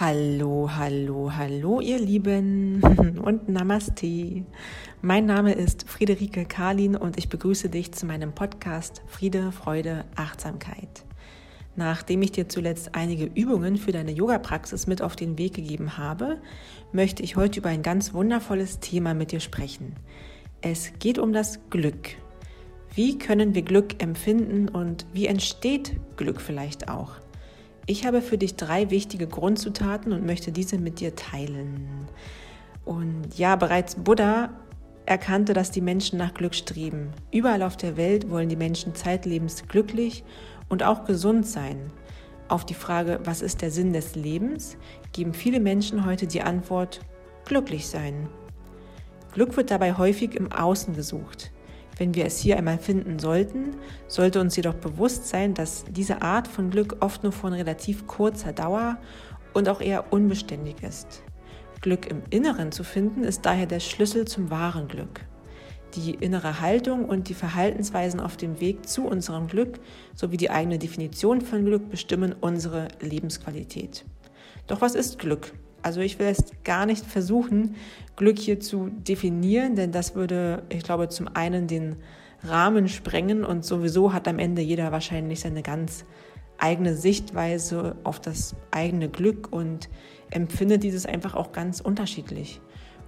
Hallo, hallo, hallo, ihr Lieben und Namaste. Mein Name ist Friederike Karlin und ich begrüße dich zu meinem Podcast Friede, Freude, Achtsamkeit. Nachdem ich dir zuletzt einige Übungen für deine Yoga-Praxis mit auf den Weg gegeben habe, möchte ich heute über ein ganz wundervolles Thema mit dir sprechen. Es geht um das Glück. Wie können wir Glück empfinden und wie entsteht Glück vielleicht auch? Ich habe für dich drei wichtige Grundzutaten und möchte diese mit dir teilen. Und ja, bereits Buddha erkannte, dass die Menschen nach Glück streben. Überall auf der Welt wollen die Menschen zeitlebens glücklich und auch gesund sein. Auf die Frage, was ist der Sinn des Lebens, geben viele Menschen heute die Antwort, glücklich sein. Glück wird dabei häufig im Außen gesucht. Wenn wir es hier einmal finden sollten, sollte uns jedoch bewusst sein, dass diese Art von Glück oft nur von relativ kurzer Dauer und auch eher unbeständig ist. Glück im Inneren zu finden, ist daher der Schlüssel zum wahren Glück. Die innere Haltung und die Verhaltensweisen auf dem Weg zu unserem Glück sowie die eigene Definition von Glück bestimmen unsere Lebensqualität. Doch was ist Glück? Also ich will jetzt gar nicht versuchen, Glück hier zu definieren, denn das würde, ich glaube, zum einen den Rahmen sprengen und sowieso hat am Ende jeder wahrscheinlich seine ganz eigene Sichtweise auf das eigene Glück und empfindet dieses einfach auch ganz unterschiedlich.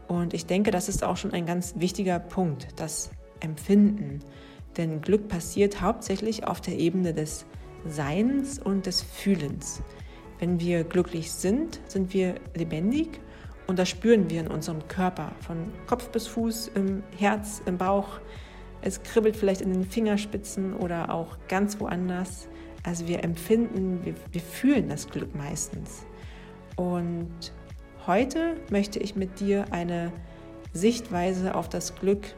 Und ich denke, das ist auch schon ein ganz wichtiger Punkt, das Empfinden. Denn Glück passiert hauptsächlich auf der Ebene des Seins und des Fühlens. Wenn wir glücklich sind, sind wir lebendig und das spüren wir in unserem Körper, von Kopf bis Fuß, im Herz, im Bauch. Es kribbelt vielleicht in den Fingerspitzen oder auch ganz woanders. Also wir empfinden, wir, wir fühlen das Glück meistens. Und heute möchte ich mit dir eine Sichtweise auf das Glück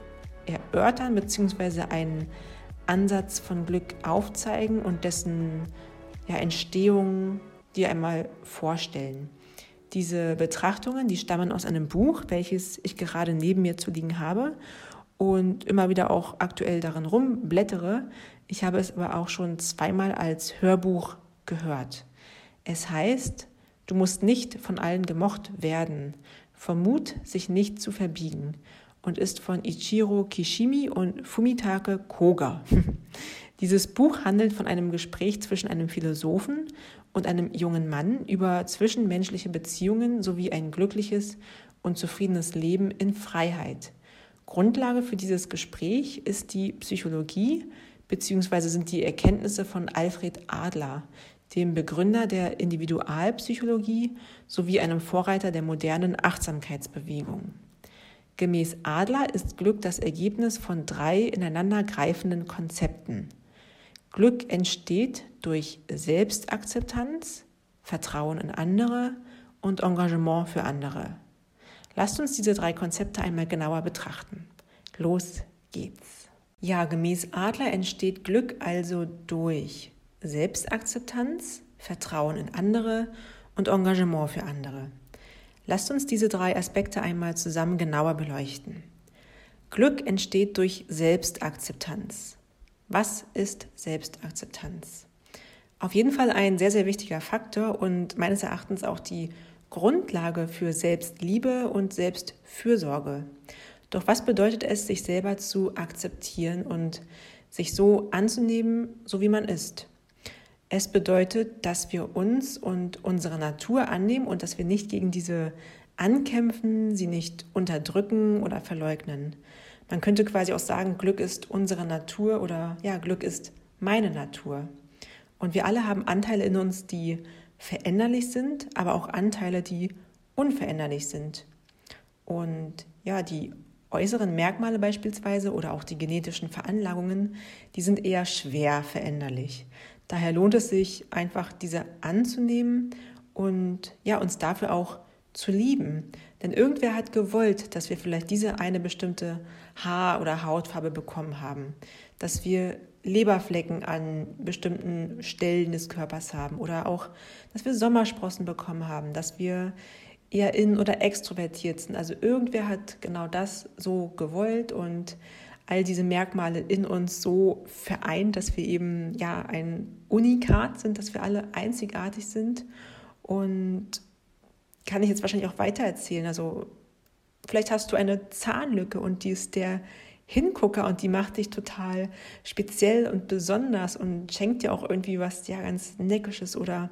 erörtern, beziehungsweise einen Ansatz von Glück aufzeigen und dessen ja, Entstehung dir einmal vorstellen. Diese Betrachtungen, die stammen aus einem Buch, welches ich gerade neben mir zu liegen habe und immer wieder auch aktuell darin rumblättere. Ich habe es aber auch schon zweimal als Hörbuch gehört. Es heißt, du musst nicht von allen gemocht werden, vom Mut, sich nicht zu verbiegen und ist von Ichiro Kishimi und Fumitake Koga. Dieses Buch handelt von einem Gespräch zwischen einem Philosophen und einem jungen Mann über zwischenmenschliche Beziehungen sowie ein glückliches und zufriedenes Leben in Freiheit. Grundlage für dieses Gespräch ist die Psychologie bzw. sind die Erkenntnisse von Alfred Adler, dem Begründer der Individualpsychologie sowie einem Vorreiter der modernen Achtsamkeitsbewegung. Gemäß Adler ist Glück das Ergebnis von drei ineinandergreifenden Konzepten. Glück entsteht durch Selbstakzeptanz, Vertrauen in andere und Engagement für andere. Lasst uns diese drei Konzepte einmal genauer betrachten. Los geht's. Ja, gemäß Adler entsteht Glück also durch Selbstakzeptanz, Vertrauen in andere und Engagement für andere. Lasst uns diese drei Aspekte einmal zusammen genauer beleuchten. Glück entsteht durch Selbstakzeptanz. Was ist Selbstakzeptanz? Auf jeden Fall ein sehr, sehr wichtiger Faktor und meines Erachtens auch die Grundlage für Selbstliebe und Selbstfürsorge. Doch was bedeutet es, sich selber zu akzeptieren und sich so anzunehmen, so wie man ist? Es bedeutet, dass wir uns und unsere Natur annehmen und dass wir nicht gegen diese ankämpfen, sie nicht unterdrücken oder verleugnen. Man könnte quasi auch sagen, Glück ist unsere Natur oder ja, Glück ist meine Natur. Und wir alle haben Anteile in uns, die veränderlich sind, aber auch Anteile, die unveränderlich sind. Und ja, die äußeren Merkmale beispielsweise oder auch die genetischen Veranlagungen, die sind eher schwer veränderlich. Daher lohnt es sich einfach, diese anzunehmen und ja, uns dafür auch zu lieben. Denn irgendwer hat gewollt, dass wir vielleicht diese eine bestimmte Haar- oder Hautfarbe bekommen haben, dass wir Leberflecken an bestimmten Stellen des Körpers haben oder auch, dass wir Sommersprossen bekommen haben, dass wir eher in- oder extrovertiert sind. Also irgendwer hat genau das so gewollt und all diese Merkmale in uns so vereint, dass wir eben ja ein Unikat sind, dass wir alle einzigartig sind und kann ich jetzt wahrscheinlich auch weiter erzählen. Also vielleicht hast du eine Zahnlücke und die ist der Hingucker und die macht dich total speziell und besonders und schenkt dir auch irgendwie was ja ganz Neckisches oder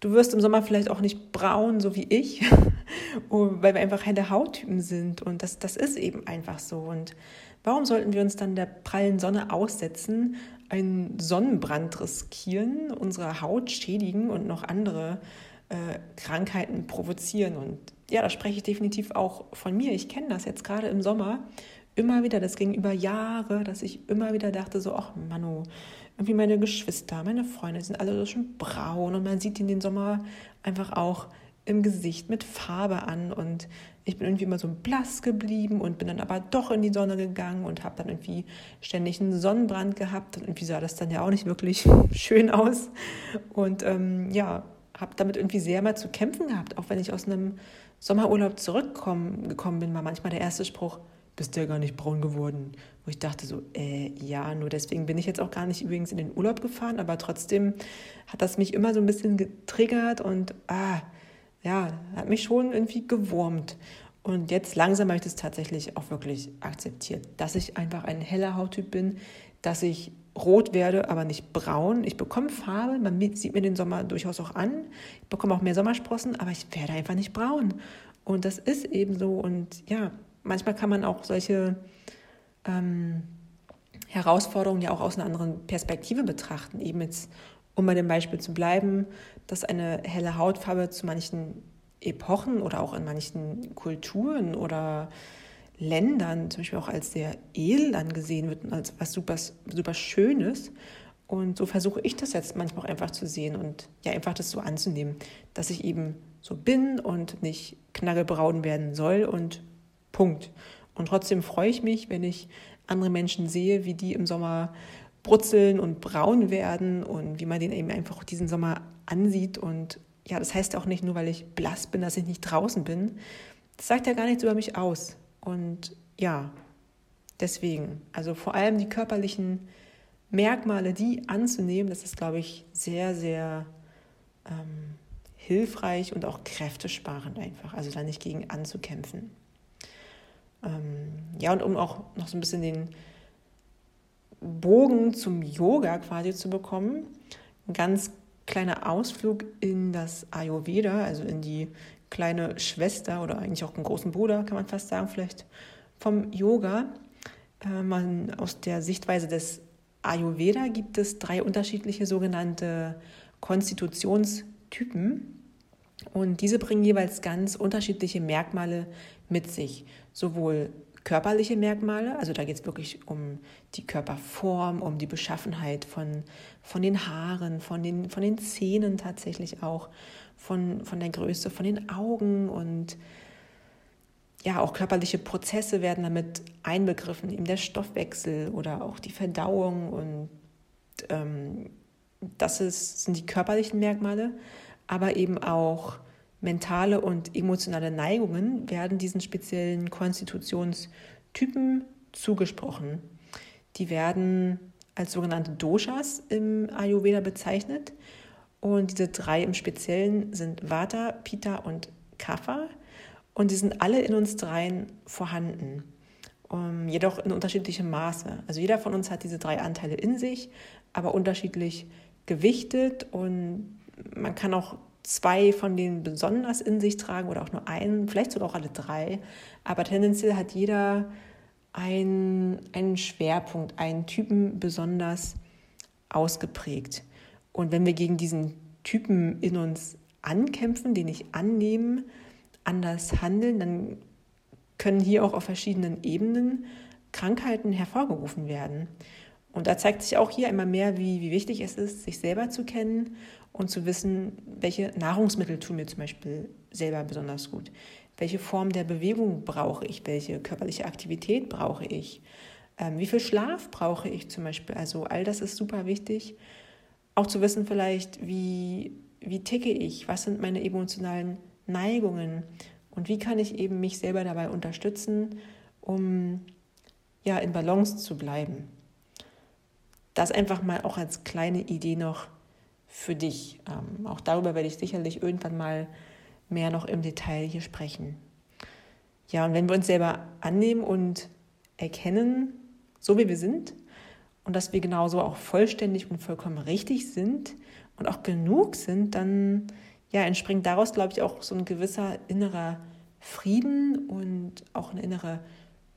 du wirst im Sommer vielleicht auch nicht braun, so wie ich, oh, weil wir einfach helle Hauttypen sind und das, das ist eben einfach so und warum sollten wir uns dann der prallen Sonne aussetzen, einen Sonnenbrand riskieren, unsere Haut schädigen und noch andere äh, Krankheiten provozieren. Und ja, da spreche ich definitiv auch von mir. Ich kenne das jetzt gerade im Sommer immer wieder, das ging über Jahre, dass ich immer wieder dachte, so, ach Manu, irgendwie meine Geschwister, meine Freunde sind alle so schon braun. Und man sieht in den Sommer einfach auch im Gesicht mit Farbe an. Und ich bin irgendwie immer so blass geblieben und bin dann aber doch in die Sonne gegangen und habe dann irgendwie ständig einen Sonnenbrand gehabt. Und irgendwie sah das dann ja auch nicht wirklich schön aus. Und ähm, ja, habe damit irgendwie sehr mal zu kämpfen gehabt, auch wenn ich aus einem Sommerurlaub zurückgekommen bin, war manchmal der erste Spruch, bist du ja gar nicht braun geworden. Wo ich dachte so, äh, ja, nur deswegen bin ich jetzt auch gar nicht übrigens in den Urlaub gefahren, aber trotzdem hat das mich immer so ein bisschen getriggert und ah, ja, hat mich schon irgendwie gewurmt. Und jetzt langsam habe ich das tatsächlich auch wirklich akzeptiert, dass ich einfach ein heller Hauttyp bin, dass ich rot werde, aber nicht braun. Ich bekomme Farbe, man sieht mir den Sommer durchaus auch an. Ich bekomme auch mehr Sommersprossen, aber ich werde einfach nicht braun. Und das ist eben so. Und ja, manchmal kann man auch solche ähm, Herausforderungen ja auch aus einer anderen Perspektive betrachten. Eben jetzt, um bei dem Beispiel zu bleiben, dass eine helle Hautfarbe zu manchen Epochen oder auch in manchen Kulturen oder Ländern zum Beispiel auch als sehr edel angesehen wird und als was super, super Schönes. Und so versuche ich das jetzt manchmal auch einfach zu sehen und ja, einfach das so anzunehmen, dass ich eben so bin und nicht knaggelbraun werden soll und Punkt. Und trotzdem freue ich mich, wenn ich andere Menschen sehe, wie die im Sommer brutzeln und braun werden und wie man den eben einfach diesen Sommer ansieht. Und ja, das heißt auch nicht nur, weil ich blass bin, dass ich nicht draußen bin. Das sagt ja gar nichts über mich aus. Und ja, deswegen, also vor allem die körperlichen Merkmale, die anzunehmen, das ist, glaube ich, sehr, sehr ähm, hilfreich und auch kräftesparend einfach. Also da nicht gegen anzukämpfen. Ähm, ja, und um auch noch so ein bisschen den Bogen zum Yoga quasi zu bekommen, ein ganz kleiner Ausflug in das Ayurveda, also in die kleine Schwester oder eigentlich auch einen großen Bruder, kann man fast sagen, vielleicht vom Yoga. Äh, man, aus der Sichtweise des Ayurveda gibt es drei unterschiedliche sogenannte Konstitutionstypen. Und diese bringen jeweils ganz unterschiedliche Merkmale mit sich. Sowohl körperliche Merkmale, also da geht es wirklich um die Körperform, um die Beschaffenheit von, von den Haaren, von den, von den Zähnen tatsächlich auch, von, von der Größe, von den Augen und ja, auch körperliche Prozesse werden damit einbegriffen, eben der Stoffwechsel oder auch die Verdauung und ähm, das ist, sind die körperlichen Merkmale, aber eben auch mentale und emotionale Neigungen werden diesen speziellen Konstitutionstypen zugesprochen. Die werden als sogenannte Doshas im Ayurveda bezeichnet. Und diese drei im Speziellen sind Vata, Pitta und Kapha. Und die sind alle in uns dreien vorhanden, um, jedoch in unterschiedlichem Maße. Also jeder von uns hat diese drei Anteile in sich, aber unterschiedlich gewichtet. Und man kann auch zwei von denen besonders in sich tragen oder auch nur einen, vielleicht sogar auch alle drei. Aber tendenziell hat jeder einen, einen Schwerpunkt, einen Typen besonders ausgeprägt. Und wenn wir gegen diesen Typen in uns ankämpfen, den ich annehme, anders handeln, dann können hier auch auf verschiedenen Ebenen Krankheiten hervorgerufen werden. Und da zeigt sich auch hier immer mehr, wie, wie wichtig es ist, sich selber zu kennen und zu wissen, welche Nahrungsmittel tun mir zum Beispiel selber besonders gut. Welche Form der Bewegung brauche ich? Welche körperliche Aktivität brauche ich? Ähm, wie viel Schlaf brauche ich zum Beispiel? Also all das ist super wichtig. Auch zu wissen vielleicht, wie, wie ticke ich? Was sind meine emotionalen Neigungen? Und wie kann ich eben mich selber dabei unterstützen, um ja, in Balance zu bleiben? Das einfach mal auch als kleine Idee noch für dich. Ähm, auch darüber werde ich sicherlich irgendwann mal mehr noch im Detail hier sprechen. Ja, und wenn wir uns selber annehmen und erkennen, so wie wir sind, und dass wir genauso auch vollständig und vollkommen richtig sind und auch genug sind, dann ja, entspringt daraus, glaube ich, auch so ein gewisser innerer Frieden und auch eine innere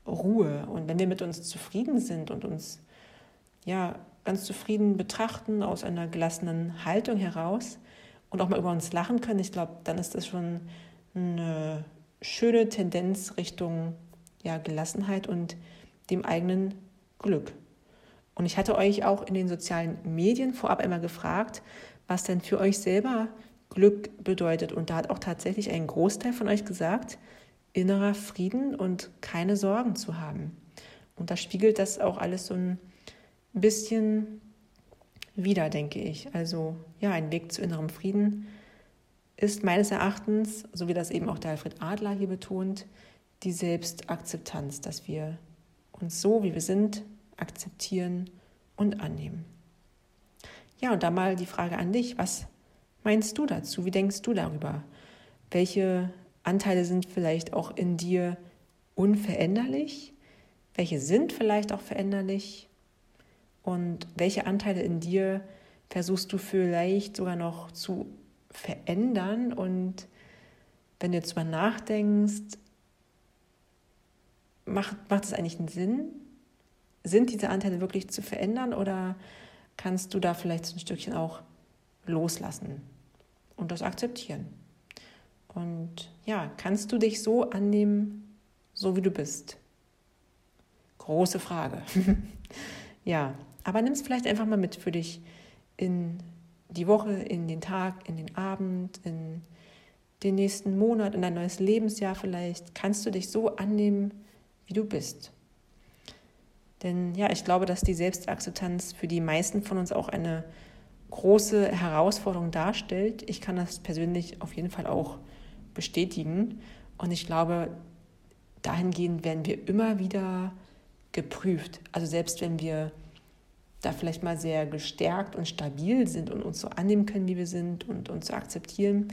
Ruhe. Und wenn wir mit uns zufrieden sind und uns ja ganz zufrieden betrachten aus einer gelassenen Haltung heraus und auch mal über uns lachen können, ich glaube, dann ist das schon eine schöne Tendenz Richtung ja, Gelassenheit und dem eigenen Glück. Und ich hatte euch auch in den sozialen Medien vorab einmal gefragt, was denn für euch selber Glück bedeutet. Und da hat auch tatsächlich ein Großteil von euch gesagt, innerer Frieden und keine Sorgen zu haben. Und da spiegelt das auch alles so ein bisschen wieder, denke ich. Also ja, ein Weg zu innerem Frieden ist meines Erachtens, so wie das eben auch der Alfred Adler hier betont, die Selbstakzeptanz, dass wir uns so, wie wir sind, akzeptieren und annehmen. Ja, und da mal die Frage an dich, was meinst du dazu? Wie denkst du darüber? Welche Anteile sind vielleicht auch in dir unveränderlich? Welche sind vielleicht auch veränderlich? Und welche Anteile in dir versuchst du vielleicht sogar noch zu verändern? Und wenn du jetzt mal nachdenkst, macht, macht es eigentlich einen Sinn? Sind diese Anteile wirklich zu verändern oder kannst du da vielleicht so ein Stückchen auch loslassen und das akzeptieren? Und ja, kannst du dich so annehmen, so wie du bist? Große Frage. ja, aber nimm es vielleicht einfach mal mit für dich in die Woche, in den Tag, in den Abend, in den nächsten Monat, in dein neues Lebensjahr vielleicht. Kannst du dich so annehmen, wie du bist? Denn ja, ich glaube, dass die Selbstakzeptanz für die meisten von uns auch eine große Herausforderung darstellt. Ich kann das persönlich auf jeden Fall auch bestätigen. Und ich glaube, dahingehend werden wir immer wieder geprüft. Also selbst wenn wir da vielleicht mal sehr gestärkt und stabil sind und uns so annehmen können, wie wir sind und uns so akzeptieren,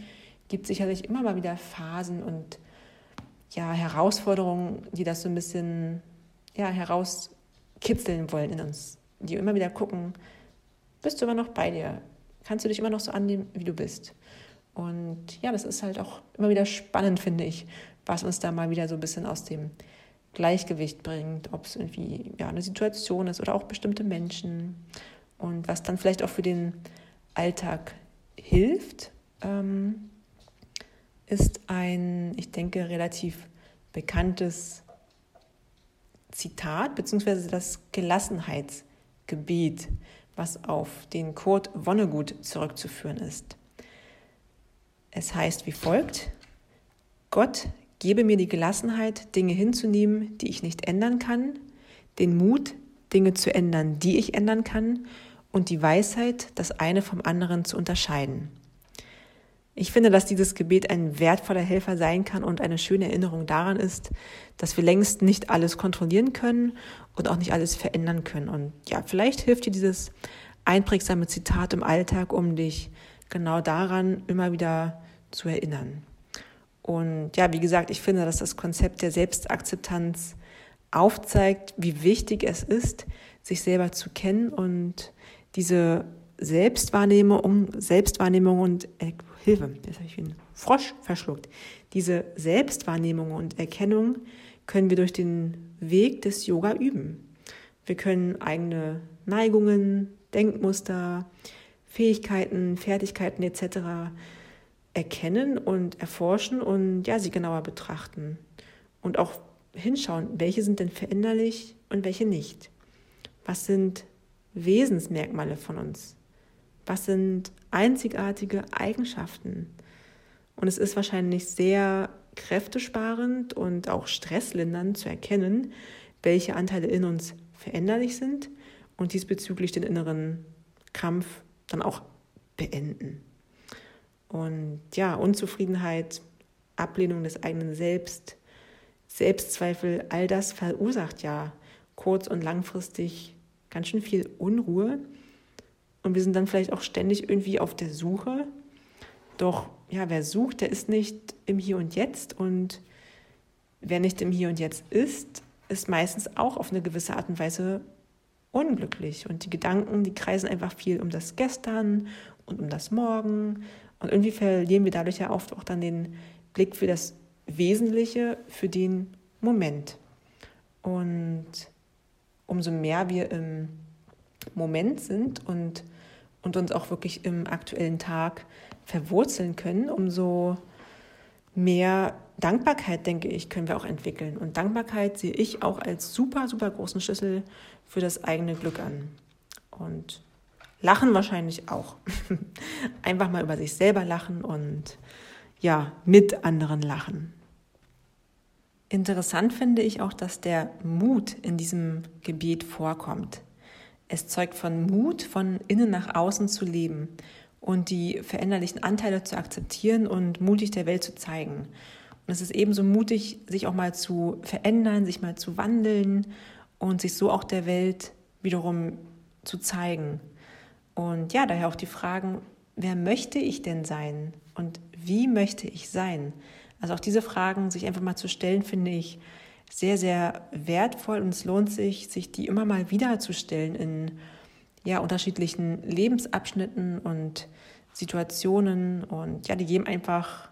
gibt es sicherlich immer mal wieder Phasen und ja, Herausforderungen, die das so ein bisschen ja, herauskitzeln wollen in uns, die immer wieder gucken, bist du immer noch bei dir? Kannst du dich immer noch so annehmen, wie du bist? Und ja, das ist halt auch immer wieder spannend, finde ich, was uns da mal wieder so ein bisschen aus dem Gleichgewicht bringt, ob es irgendwie ja, eine Situation ist oder auch bestimmte Menschen und was dann vielleicht auch für den Alltag hilft, ähm, ist ein, ich denke, relativ bekanntes Zitat, beziehungsweise das Gelassenheitsgebet, was auf den Kurt Vonnegut zurückzuführen ist. Es heißt wie folgt, Gott gebe mir die Gelassenheit, Dinge hinzunehmen, die ich nicht ändern kann, den Mut, Dinge zu ändern, die ich ändern kann, und die Weisheit, das eine vom anderen zu unterscheiden. Ich finde, dass dieses Gebet ein wertvoller Helfer sein kann und eine schöne Erinnerung daran ist, dass wir längst nicht alles kontrollieren können und auch nicht alles verändern können. Und ja, vielleicht hilft dir dieses einprägsame Zitat im Alltag, um dich genau daran immer wieder zu erinnern. Und ja, wie gesagt, ich finde, dass das Konzept der Selbstakzeptanz aufzeigt, wie wichtig es ist, sich selber zu kennen und diese Selbstwahrnehmung, Selbstwahrnehmung und Hilfe, jetzt habe ich wie ein Frosch verschluckt. Diese Selbstwahrnehmung und Erkennung können wir durch den Weg des Yoga üben. Wir können eigene Neigungen, Denkmuster, Fähigkeiten, Fertigkeiten etc erkennen und erforschen und ja, sie genauer betrachten und auch hinschauen, welche sind denn veränderlich und welche nicht. Was sind Wesensmerkmale von uns? Was sind einzigartige Eigenschaften? Und es ist wahrscheinlich sehr kräftesparend und auch stresslindernd zu erkennen, welche Anteile in uns veränderlich sind und diesbezüglich den inneren Kampf dann auch beenden. Und ja, Unzufriedenheit, Ablehnung des eigenen Selbst, Selbstzweifel, all das verursacht ja kurz- und langfristig ganz schön viel Unruhe. Und wir sind dann vielleicht auch ständig irgendwie auf der Suche Doch ja, wer sucht, der ist nicht im Hier und Jetzt und wer nicht im Hier und Jetzt ist, ist meistens auch auf eine gewisse Art und Weise unglücklich. Und die Gedanken, die kreisen einfach viel um das Gestern und um das Morgen. Und irgendwie verlieren wir dadurch ja oft auch dann den Blick für das Wesentliche, für den Moment. Und umso mehr wir im Moment sind und, und uns auch wirklich im aktuellen Tag verwurzeln können, umso mehr Dankbarkeit, denke ich, können wir auch entwickeln. Und Dankbarkeit sehe ich auch als super, super großen Schlüssel für das eigene Glück an. Und Lachen wahrscheinlich auch. Einfach mal über sich selber lachen und ja, mit anderen lachen. Interessant finde ich auch, dass der Mut in diesem Gebet vorkommt. Es zeugt von Mut, von innen nach außen zu leben und die veränderlichen Anteile zu akzeptieren und mutig der Welt zu zeigen. Und es ist ebenso mutig, sich auch mal zu verändern, sich mal zu wandeln und sich so auch der Welt wiederum zu zeigen. Und ja, daher auch die Fragen, wer möchte ich denn sein und wie möchte ich sein? Also auch diese Fragen sich einfach mal zu stellen, finde ich sehr, sehr wertvoll und es lohnt sich, sich die immer mal wieder zu stellen in ja, unterschiedlichen Lebensabschnitten und Situationen und ja, die geben einfach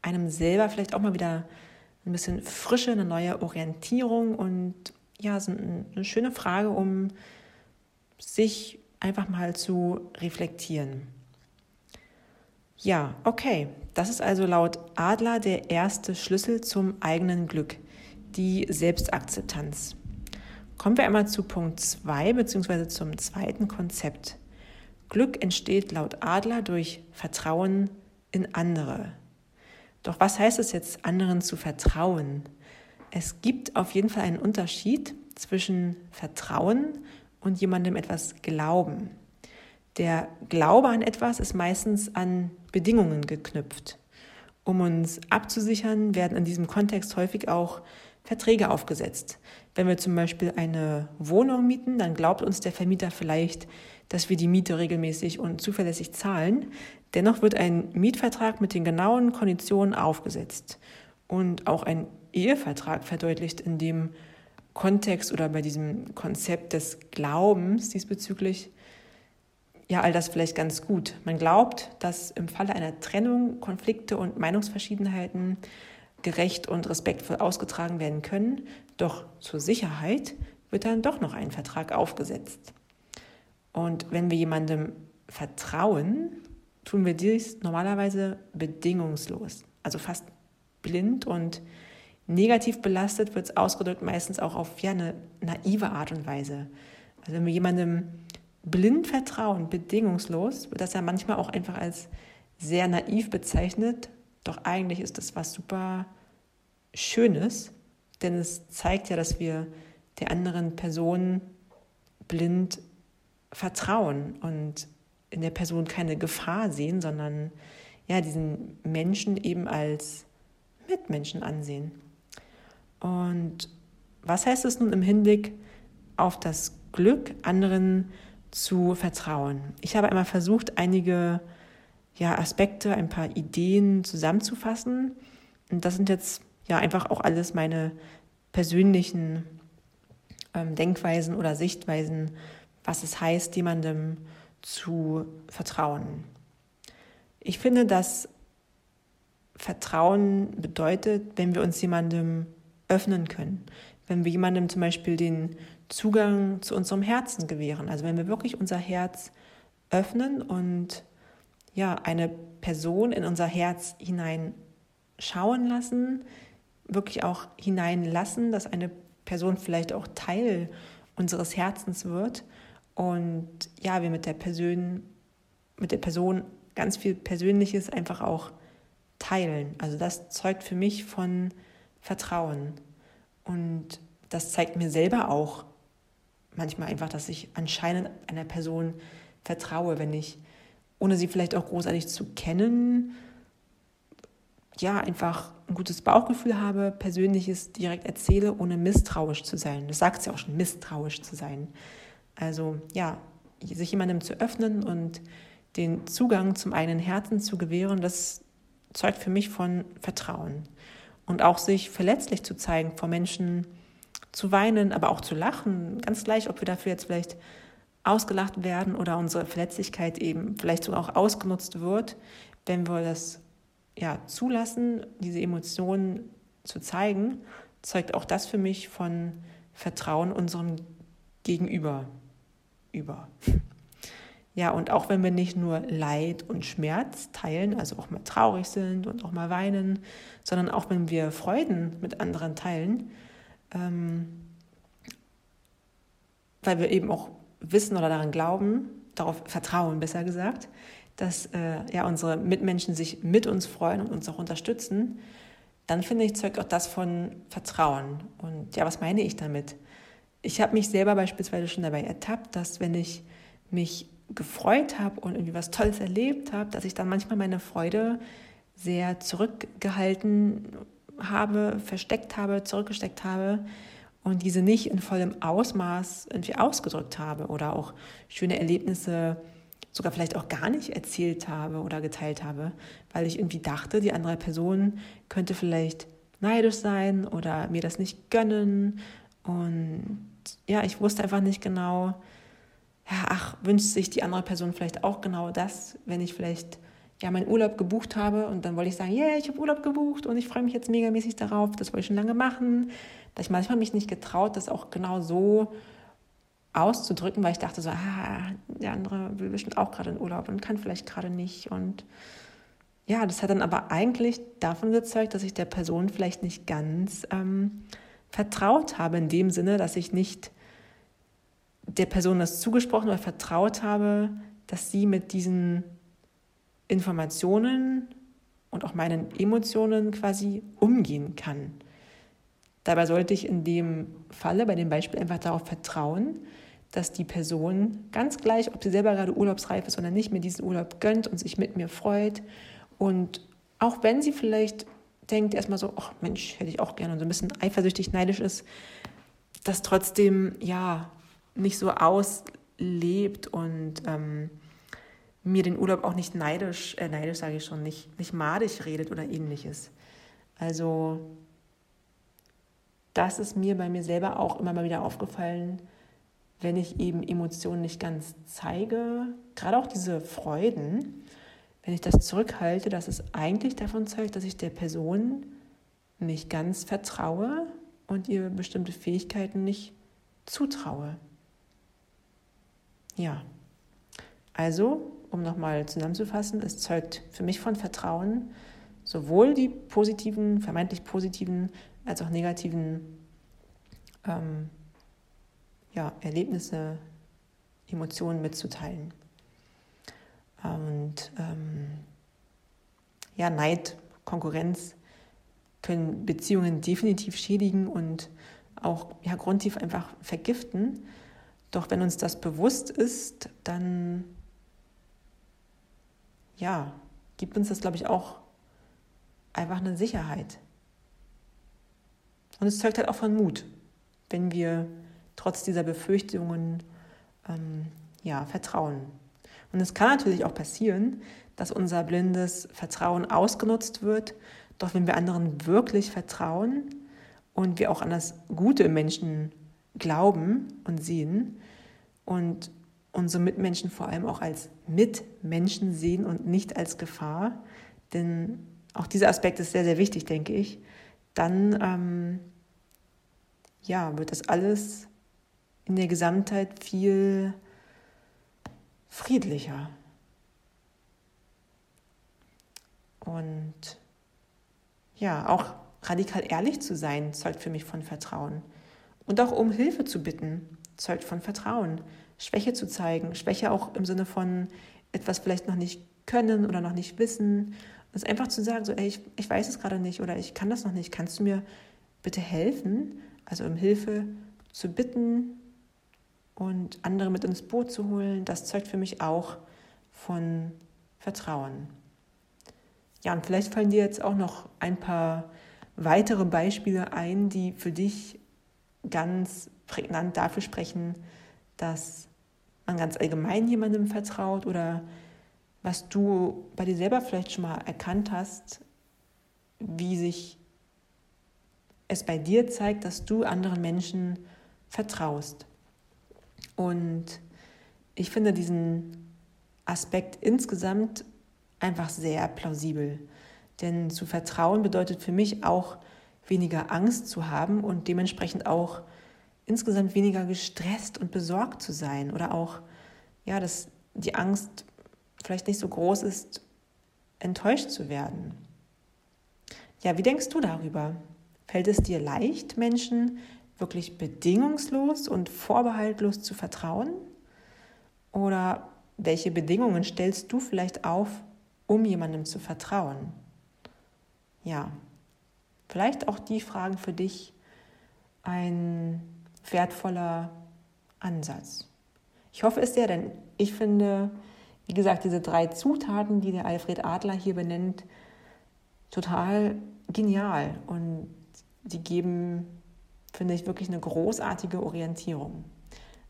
einem selber vielleicht auch mal wieder ein bisschen Frische, eine neue Orientierung und ja, sind eine schöne Frage, um sich einfach mal zu reflektieren. Ja, okay. Das ist also laut Adler der erste Schlüssel zum eigenen Glück, die Selbstakzeptanz. Kommen wir einmal zu Punkt 2 bzw. zum zweiten Konzept. Glück entsteht laut Adler durch Vertrauen in andere. Doch was heißt es jetzt, anderen zu vertrauen? Es gibt auf jeden Fall einen Unterschied zwischen Vertrauen und jemandem etwas glauben. Der Glaube an etwas ist meistens an Bedingungen geknüpft. Um uns abzusichern, werden in diesem Kontext häufig auch Verträge aufgesetzt. Wenn wir zum Beispiel eine Wohnung mieten, dann glaubt uns der Vermieter vielleicht, dass wir die Miete regelmäßig und zuverlässig zahlen. Dennoch wird ein Mietvertrag mit den genauen Konditionen aufgesetzt. Und auch ein Ehevertrag verdeutlicht in dem Kontext oder bei diesem Konzept des Glaubens diesbezüglich ja all das vielleicht ganz gut. Man glaubt, dass im Falle einer Trennung Konflikte und Meinungsverschiedenheiten gerecht und respektvoll ausgetragen werden können, doch zur Sicherheit wird dann doch noch ein Vertrag aufgesetzt. Und wenn wir jemandem vertrauen, tun wir dies normalerweise bedingungslos, also fast blind und negativ belastet wird es ausgedrückt meistens auch auf ja, eine naive Art und Weise. Also wenn wir jemandem blind vertrauen, bedingungslos, wird das ja manchmal auch einfach als sehr naiv bezeichnet. Doch eigentlich ist das was super Schönes, denn es zeigt ja, dass wir der anderen Person blind vertrauen und in der Person keine Gefahr sehen, sondern ja, diesen Menschen eben als Mitmenschen ansehen. Und was heißt es nun im Hinblick auf das Glück, anderen zu vertrauen? Ich habe einmal versucht, einige ja, Aspekte, ein paar Ideen zusammenzufassen. Und das sind jetzt ja einfach auch alles meine persönlichen ähm, Denkweisen oder Sichtweisen, was es heißt, jemandem zu vertrauen. Ich finde, dass Vertrauen bedeutet, wenn wir uns jemandem öffnen können. Wenn wir jemandem zum Beispiel den Zugang zu unserem Herzen gewähren. Also wenn wir wirklich unser Herz öffnen und ja, eine Person in unser Herz hineinschauen lassen, wirklich auch hineinlassen, dass eine Person vielleicht auch Teil unseres Herzens wird und ja, wir mit der Person, mit der Person ganz viel Persönliches einfach auch teilen. Also das zeugt für mich von Vertrauen. Und das zeigt mir selber auch manchmal einfach, dass ich anscheinend einer Person vertraue, wenn ich, ohne sie vielleicht auch großartig zu kennen, ja, einfach ein gutes Bauchgefühl habe, persönliches direkt erzähle, ohne misstrauisch zu sein. Das sagt es ja auch schon, misstrauisch zu sein. Also ja, sich jemandem zu öffnen und den Zugang zum eigenen Herzen zu gewähren, das zeugt für mich von Vertrauen. Und auch sich verletzlich zu zeigen, vor Menschen zu weinen, aber auch zu lachen, ganz gleich, ob wir dafür jetzt vielleicht ausgelacht werden oder unsere Verletzlichkeit eben vielleicht sogar auch ausgenutzt wird, wenn wir das ja zulassen, diese Emotionen zu zeigen, zeugt auch das für mich von Vertrauen unserem Gegenüber über. Ja, und auch wenn wir nicht nur Leid und Schmerz teilen, also auch mal traurig sind und auch mal weinen, sondern auch wenn wir Freuden mit anderen teilen, ähm, weil wir eben auch wissen oder daran glauben, darauf vertrauen, besser gesagt, dass äh, ja, unsere Mitmenschen sich mit uns freuen und uns auch unterstützen, dann finde ich, zeugt auch das von Vertrauen. Und ja, was meine ich damit? Ich habe mich selber beispielsweise schon dabei ertappt, dass wenn ich mich gefreut habe und irgendwie was Tolles erlebt habe, dass ich dann manchmal meine Freude sehr zurückgehalten habe, versteckt habe, zurückgesteckt habe und diese nicht in vollem Ausmaß irgendwie ausgedrückt habe oder auch schöne Erlebnisse sogar vielleicht auch gar nicht erzählt habe oder geteilt habe, weil ich irgendwie dachte, die andere Person könnte vielleicht neidisch sein oder mir das nicht gönnen. Und ja, ich wusste einfach nicht genau, ja, ach, wünscht sich die andere Person vielleicht auch genau das, wenn ich vielleicht ja meinen Urlaub gebucht habe und dann wollte ich sagen, yeah, ich habe Urlaub gebucht und ich freue mich jetzt megamäßig darauf, das wollte ich schon lange machen. Da ich manchmal mich nicht getraut, das auch genau so auszudrücken, weil ich dachte so, ah, der andere will bestimmt auch gerade in Urlaub und kann vielleicht gerade nicht. Und ja, das hat dann aber eigentlich davon gezeugt, dass ich der Person vielleicht nicht ganz ähm, vertraut habe, in dem Sinne, dass ich nicht der Person das zugesprochen oder vertraut habe, dass sie mit diesen Informationen und auch meinen Emotionen quasi umgehen kann. Dabei sollte ich in dem Falle, bei dem Beispiel, einfach darauf vertrauen, dass die Person ganz gleich, ob sie selber gerade urlaubsreif ist oder nicht, mir diesen Urlaub gönnt und sich mit mir freut. Und auch wenn sie vielleicht denkt, erstmal so, ach Mensch, hätte ich auch gerne und so ein bisschen eifersüchtig, neidisch ist, das trotzdem, ja, nicht so auslebt und ähm, mir den Urlaub auch nicht neidisch, äh, neidisch sage ich schon, nicht, nicht madig redet oder ähnliches. Also das ist mir bei mir selber auch immer mal wieder aufgefallen, wenn ich eben Emotionen nicht ganz zeige, gerade auch diese Freuden, wenn ich das zurückhalte, dass es eigentlich davon zeugt, dass ich der Person nicht ganz vertraue und ihr bestimmte Fähigkeiten nicht zutraue. Ja, also, um nochmal zusammenzufassen, es zeugt für mich von Vertrauen, sowohl die positiven, vermeintlich positiven als auch negativen ähm, ja, Erlebnisse, Emotionen mitzuteilen. Und ähm, ja, Neid, Konkurrenz können Beziehungen definitiv schädigen und auch ja, grundtief einfach vergiften. Doch wenn uns das bewusst ist, dann ja, gibt uns das, glaube ich, auch einfach eine Sicherheit. Und es zeugt halt auch von Mut, wenn wir trotz dieser Befürchtungen ähm, ja, vertrauen. Und es kann natürlich auch passieren, dass unser blindes Vertrauen ausgenutzt wird. Doch wenn wir anderen wirklich vertrauen und wir auch an das Gute im Menschen glauben und sehen und unsere Mitmenschen vor allem auch als Mitmenschen sehen und nicht als Gefahr, denn auch dieser Aspekt ist sehr, sehr wichtig, denke ich, dann ähm, ja, wird das alles in der Gesamtheit viel friedlicher. Und ja, auch radikal ehrlich zu sein, zeugt für mich von Vertrauen. Und auch um Hilfe zu bitten, zeugt von Vertrauen. Schwäche zu zeigen, Schwäche auch im Sinne von etwas vielleicht noch nicht können oder noch nicht wissen. Es einfach zu sagen, so, ey, ich, ich weiß es gerade nicht oder ich kann das noch nicht, kannst du mir bitte helfen? Also um Hilfe zu bitten, und andere mit ins Boot zu holen, das zeugt für mich auch von Vertrauen. Ja, und vielleicht fallen dir jetzt auch noch ein paar weitere Beispiele ein, die für dich ganz prägnant dafür sprechen, dass man ganz allgemein jemandem vertraut oder was du bei dir selber vielleicht schon mal erkannt hast, wie sich es bei dir zeigt, dass du anderen Menschen vertraust. Und ich finde diesen Aspekt insgesamt einfach sehr plausibel. Denn zu vertrauen bedeutet für mich auch weniger Angst zu haben und dementsprechend auch insgesamt weniger gestresst und besorgt zu sein oder auch ja, dass die Angst vielleicht nicht so groß ist, enttäuscht zu werden. Ja, wie denkst du darüber? Fällt es dir leicht, Menschen wirklich bedingungslos und vorbehaltlos zu vertrauen? Oder welche Bedingungen stellst du vielleicht auf, um jemandem zu vertrauen? Ja, vielleicht auch die Fragen für dich ein wertvoller Ansatz. Ich hoffe es sehr, denn ich finde, wie gesagt, diese drei Zutaten, die der Alfred Adler hier benennt, total genial und die geben, finde ich, wirklich eine großartige Orientierung.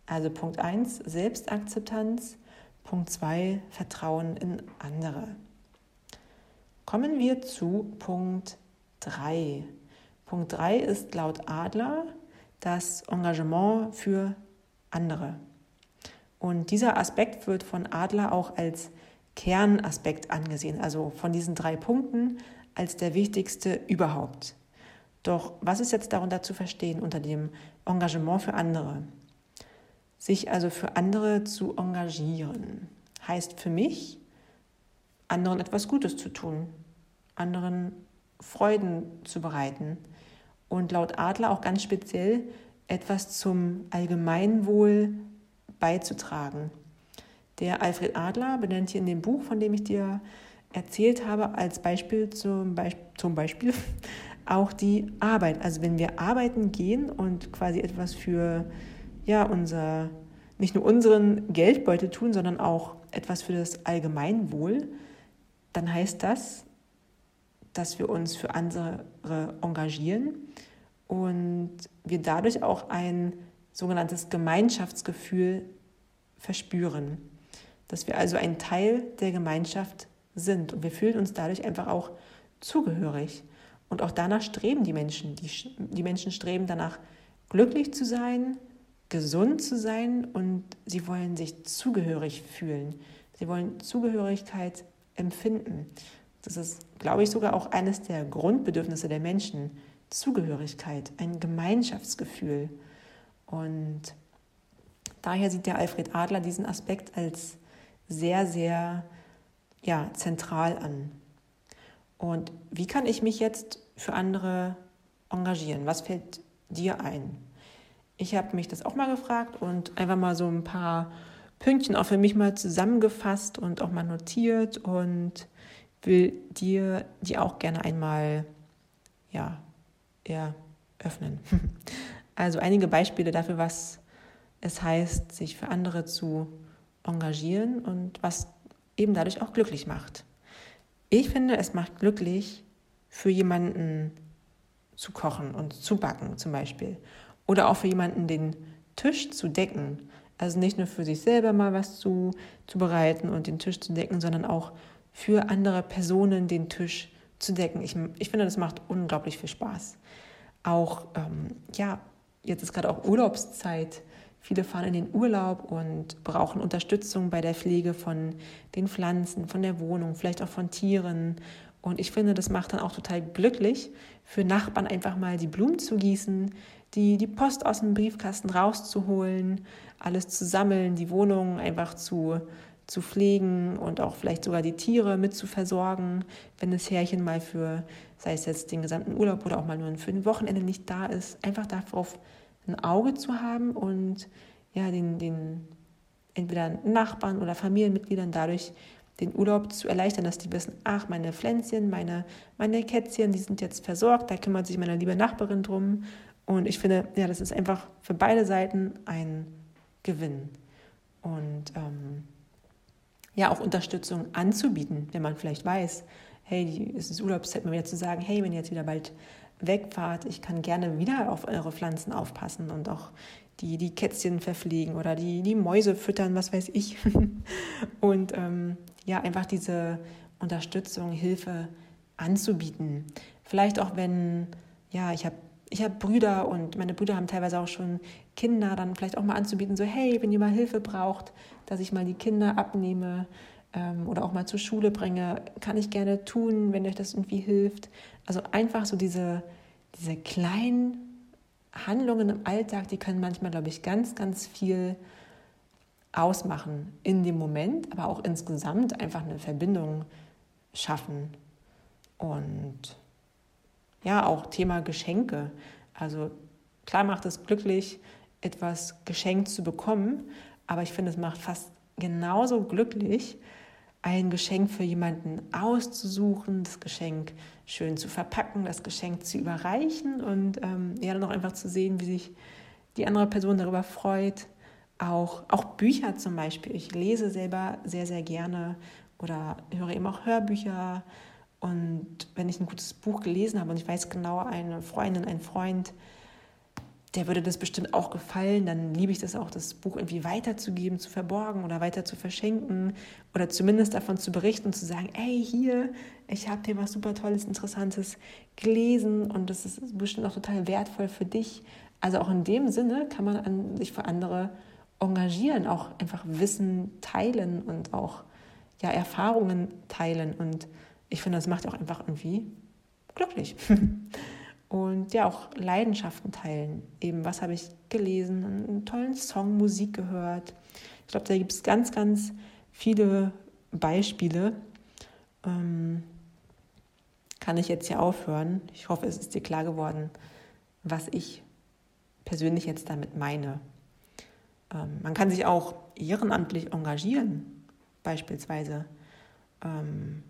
Also Punkt 1, Selbstakzeptanz. Punkt 2, Vertrauen in andere. Kommen wir zu Punkt 3. Punkt 3 ist laut Adler das Engagement für andere. Und dieser Aspekt wird von Adler auch als Kernaspekt angesehen, also von diesen drei Punkten als der wichtigste überhaupt. Doch was ist jetzt darunter zu verstehen unter dem Engagement für andere? Sich also für andere zu engagieren, heißt für mich, anderen etwas Gutes zu tun, anderen Freuden zu bereiten und laut Adler auch ganz speziell etwas zum Allgemeinwohl beizutragen. Der Alfred Adler benennt hier in dem Buch, von dem ich dir erzählt habe, als Beispiel zum, Be zum Beispiel auch die Arbeit. Also wenn wir arbeiten gehen und quasi etwas für ja, unser, nicht nur unseren Geldbeutel tun, sondern auch etwas für das Allgemeinwohl, dann heißt das, dass wir uns für andere engagieren und wir dadurch auch ein sogenanntes Gemeinschaftsgefühl verspüren. Dass wir also ein Teil der Gemeinschaft sind und wir fühlen uns dadurch einfach auch zugehörig. Und auch danach streben die Menschen. Die, die Menschen streben danach, glücklich zu sein, gesund zu sein und sie wollen sich zugehörig fühlen. Sie wollen Zugehörigkeit empfinden. Das ist, glaube ich, sogar auch eines der Grundbedürfnisse der Menschen. Zugehörigkeit, ein Gemeinschaftsgefühl. Und daher sieht der Alfred Adler diesen Aspekt als sehr, sehr ja, zentral an. Und wie kann ich mich jetzt für andere engagieren? Was fällt dir ein? Ich habe mich das auch mal gefragt und einfach mal so ein paar Pünktchen auch für mich mal zusammengefasst und auch mal notiert und will dir die auch gerne einmal ja, eröffnen. Also einige Beispiele dafür, was es heißt, sich für andere zu engagieren und was eben dadurch auch glücklich macht. Ich finde, es macht glücklich, für jemanden zu kochen und zu backen zum Beispiel. Oder auch für jemanden den Tisch zu decken. Also nicht nur für sich selber mal was zu, zu bereiten und den Tisch zu decken, sondern auch für andere Personen den Tisch zu decken. Ich, ich finde, das macht unglaublich viel Spaß. Auch, ähm, ja, jetzt ist gerade auch Urlaubszeit. Viele fahren in den Urlaub und brauchen Unterstützung bei der Pflege von den Pflanzen, von der Wohnung, vielleicht auch von Tieren. Und ich finde, das macht dann auch total glücklich, für Nachbarn einfach mal die Blumen zu gießen, die, die Post aus dem Briefkasten rauszuholen, alles zu sammeln, die Wohnung einfach zu, zu pflegen und auch vielleicht sogar die Tiere mit zu versorgen, wenn das Härchen mal für, sei es jetzt den gesamten Urlaub oder auch mal nur für ein Wochenende nicht da ist, einfach darauf ein Auge zu haben und ja, den, den entweder Nachbarn oder Familienmitgliedern dadurch den Urlaub zu erleichtern, dass die wissen, ach, meine Pflänzchen, meine, meine Kätzchen, die sind jetzt versorgt, da kümmert sich meine liebe Nachbarin drum. Und ich finde, ja, das ist einfach für beide Seiten ein Gewinn. Und ähm, ja, auch Unterstützung anzubieten, wenn man vielleicht weiß, hey, es ist Urlaubszeit, mal wieder zu sagen, hey, wenn ihr jetzt wieder bald wegfahrt, ich kann gerne wieder auf eure Pflanzen aufpassen und auch die, die Kätzchen verpflegen oder die, die Mäuse füttern, was weiß ich. und ähm, ja, einfach diese Unterstützung, Hilfe anzubieten. Vielleicht auch wenn, ja, ich habe ich habe Brüder und meine Brüder haben teilweise auch schon Kinder, dann vielleicht auch mal anzubieten, so hey, wenn ihr mal Hilfe braucht, dass ich mal die Kinder abnehme ähm, oder auch mal zur Schule bringe, kann ich gerne tun, wenn euch das irgendwie hilft. Also einfach so diese, diese kleinen Handlungen im Alltag, die können manchmal, glaube ich, ganz, ganz viel ausmachen in dem Moment, aber auch insgesamt einfach eine Verbindung schaffen. Und ja, auch Thema Geschenke. Also klar macht es glücklich, etwas geschenkt zu bekommen, aber ich finde, es macht fast genauso glücklich, ein Geschenk für jemanden auszusuchen, das Geschenk schön zu verpacken, das Geschenk zu überreichen und ähm, ja, dann auch einfach zu sehen, wie sich die andere Person darüber freut. Auch, auch Bücher zum Beispiel. Ich lese selber sehr, sehr gerne oder höre eben auch Hörbücher. Und wenn ich ein gutes Buch gelesen habe und ich weiß genau, eine Freundin, ein Freund, der würde das bestimmt auch gefallen, dann liebe ich das auch, das Buch irgendwie weiterzugeben, zu verborgen oder weiter zu verschenken oder zumindest davon zu berichten und zu sagen, ey, hier, ich habe dir was super Tolles, Interessantes gelesen und das ist bestimmt auch total wertvoll für dich. Also auch in dem Sinne kann man an, sich für andere engagieren, auch einfach Wissen teilen und auch ja, Erfahrungen teilen. Und ich finde, das macht auch einfach irgendwie glücklich. und ja auch Leidenschaften teilen. Eben, was habe ich gelesen, einen tollen Song, Musik gehört. Ich glaube, da gibt es ganz, ganz viele Beispiele. Ähm, kann ich jetzt hier aufhören? Ich hoffe, es ist dir klar geworden, was ich persönlich jetzt damit meine. Ähm, man kann sich auch ehrenamtlich engagieren, beispielsweise. Ähm,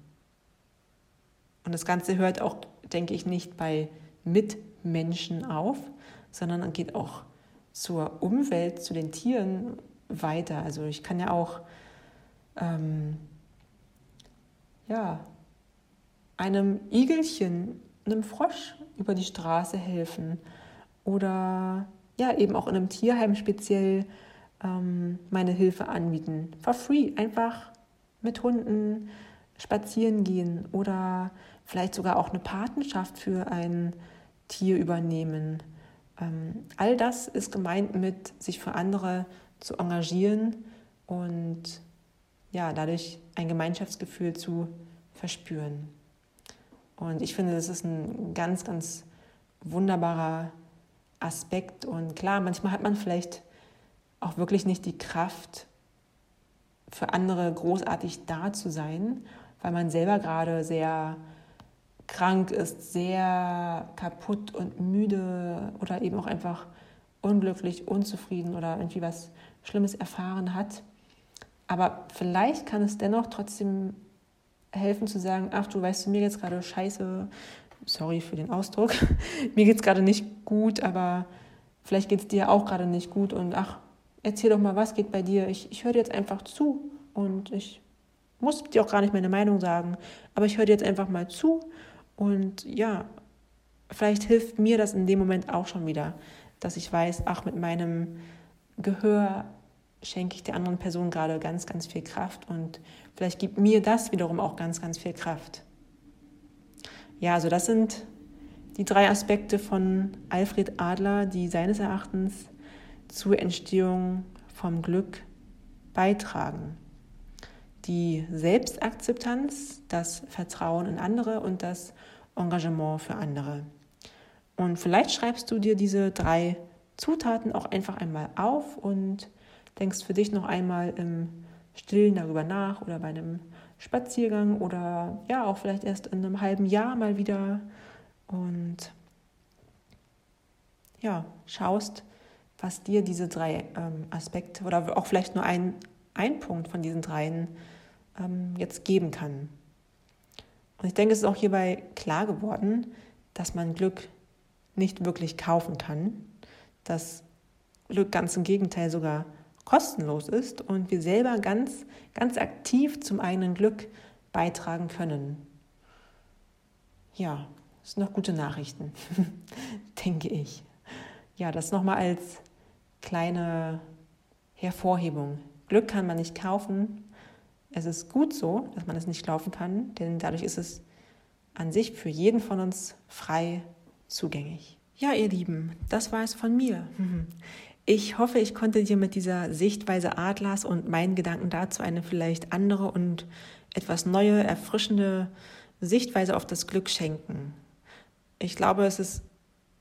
und das Ganze hört auch, denke ich, nicht bei mit Menschen auf, sondern geht auch zur Umwelt, zu den Tieren weiter. Also ich kann ja auch ähm, ja, einem Igelchen, einem Frosch über die Straße helfen oder ja, eben auch in einem Tierheim speziell ähm, meine Hilfe anbieten. For free, einfach mit Hunden spazieren gehen oder vielleicht sogar auch eine Patenschaft für ein Tier übernehmen. Ähm, all das ist gemeint mit, sich für andere zu engagieren und ja, dadurch ein Gemeinschaftsgefühl zu verspüren. Und ich finde, das ist ein ganz, ganz wunderbarer Aspekt. Und klar, manchmal hat man vielleicht auch wirklich nicht die Kraft, für andere großartig da zu sein, weil man selber gerade sehr krank ist, sehr kaputt und müde oder eben auch einfach unglücklich, unzufrieden oder irgendwie was Schlimmes erfahren hat. Aber vielleicht kann es dennoch trotzdem helfen zu sagen, ach du weißt du, mir geht's gerade scheiße, sorry für den Ausdruck, mir geht's gerade nicht gut, aber vielleicht geht es dir auch gerade nicht gut und ach, erzähl doch mal, was geht bei dir. Ich, ich höre dir jetzt einfach zu und ich muss dir auch gar nicht meine Meinung sagen, aber ich höre dir jetzt einfach mal zu und ja, vielleicht hilft mir das in dem Moment auch schon wieder, dass ich weiß, ach, mit meinem Gehör schenke ich der anderen Person gerade ganz, ganz viel Kraft und vielleicht gibt mir das wiederum auch ganz, ganz viel Kraft. Ja, also das sind die drei Aspekte von Alfred Adler, die seines Erachtens zur Entstehung vom Glück beitragen. Die Selbstakzeptanz, das Vertrauen in andere und das Engagement für andere. Und vielleicht schreibst du dir diese drei Zutaten auch einfach einmal auf und denkst für dich noch einmal im Stillen darüber nach oder bei einem Spaziergang oder ja auch vielleicht erst in einem halben Jahr mal wieder und ja, schaust, was dir diese drei ähm, Aspekte oder auch vielleicht nur ein, ein Punkt von diesen dreien ähm, jetzt geben kann. Und ich denke, es ist auch hierbei klar geworden, dass man Glück nicht wirklich kaufen kann, dass Glück ganz im Gegenteil sogar kostenlos ist und wir selber ganz, ganz aktiv zum eigenen Glück beitragen können. Ja, das sind noch gute Nachrichten, denke ich. Ja, das nochmal als kleine Hervorhebung. Glück kann man nicht kaufen, Es ist gut so, dass man es nicht laufen kann, denn dadurch ist es an sich für jeden von uns frei zugänglich. Ja, ihr Lieben, das war es von mir. Ich hoffe, ich konnte dir mit dieser Sichtweise Adlers und meinen Gedanken dazu eine vielleicht andere und etwas neue, erfrischende Sichtweise auf das Glück schenken. Ich glaube, es ist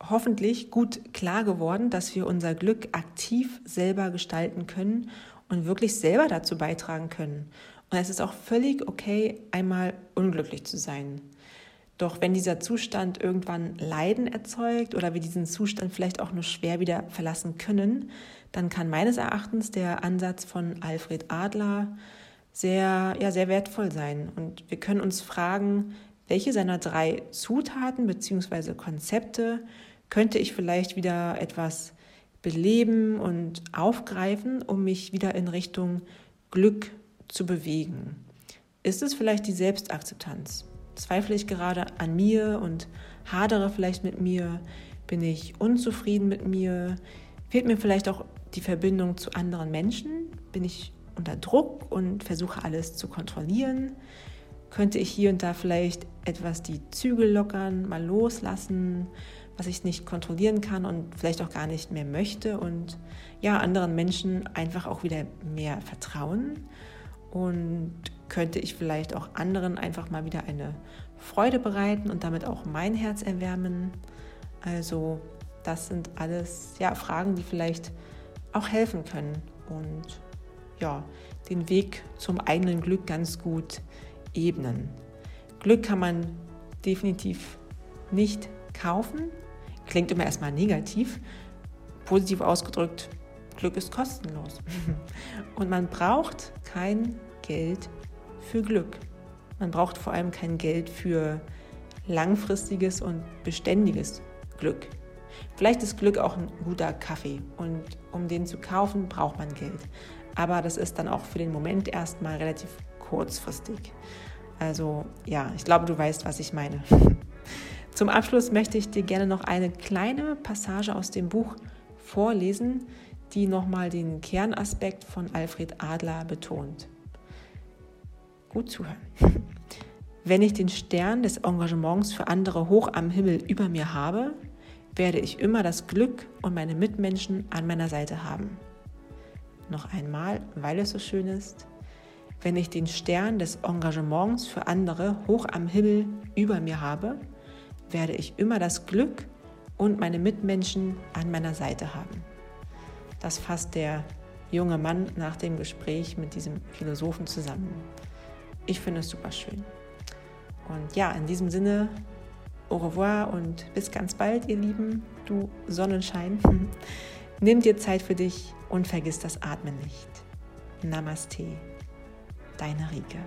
hoffentlich gut klar geworden, dass wir unser Glück aktiv selber gestalten können und wirklich selber dazu beitragen können. Und es ist auch völlig okay, einmal unglücklich zu sein. Doch wenn dieser Zustand irgendwann Leiden erzeugt oder wir diesen Zustand vielleicht auch nur schwer wieder verlassen können, dann kann meines Erachtens der Ansatz von Alfred Adler sehr, ja, sehr wertvoll sein. Und wir können uns fragen, welche seiner drei Zutaten bzw. Konzepte könnte ich vielleicht wieder etwas beleben und aufgreifen, um mich wieder in Richtung Glück zu bewegen? Ist es vielleicht die Selbstakzeptanz? Zweifle ich gerade an mir und hadere vielleicht mit mir? Bin ich unzufrieden mit mir? Fehlt mir vielleicht auch die Verbindung zu anderen Menschen? Bin ich unter Druck und versuche alles zu kontrollieren? Könnte ich hier und da vielleicht etwas die Zügel lockern, mal loslassen, was ich nicht kontrollieren kann und vielleicht auch gar nicht mehr möchte und ja, anderen Menschen einfach auch wieder mehr vertrauen und könnte ich vielleicht auch anderen einfach mal wieder eine Freude bereiten und damit auch mein Herz erwärmen. Also das sind alles ja, Fragen, die vielleicht auch helfen können und ja, den Weg zum eigenen Glück ganz gut ebnen. Glück kann man definitiv nicht kaufen. Klingt immer erstmal negativ. Positiv ausgedrückt, Glück ist kostenlos. Und man braucht kein Geld für Glück. Man braucht vor allem kein Geld für langfristiges und beständiges Glück. Vielleicht ist Glück auch ein guter Kaffee und um den zu kaufen, braucht man Geld. Aber das ist dann auch für den Moment erstmal relativ kurzfristig. Also ja, ich glaube, du weißt, was ich meine. Zum Abschluss möchte ich dir gerne noch eine kleine Passage aus dem Buch vorlesen, die nochmal den Kernaspekt von Alfred Adler betont. Gut zuhören. Wenn ich den Stern des Engagements für andere hoch am Himmel über mir habe, werde ich immer das Glück und meine Mitmenschen an meiner Seite haben. Noch einmal, weil es so schön ist. Wenn ich den Stern des Engagements für andere hoch am Himmel über mir habe, werde ich immer das Glück und meine Mitmenschen an meiner Seite haben. Das fasst der junge Mann nach dem Gespräch mit diesem Philosophen zusammen. Ich finde es super schön. Und ja, in diesem Sinne, au revoir und bis ganz bald, ihr Lieben, du Sonnenschein. Nimm dir Zeit für dich und vergiss das Atmen nicht. Namaste, deine Rike.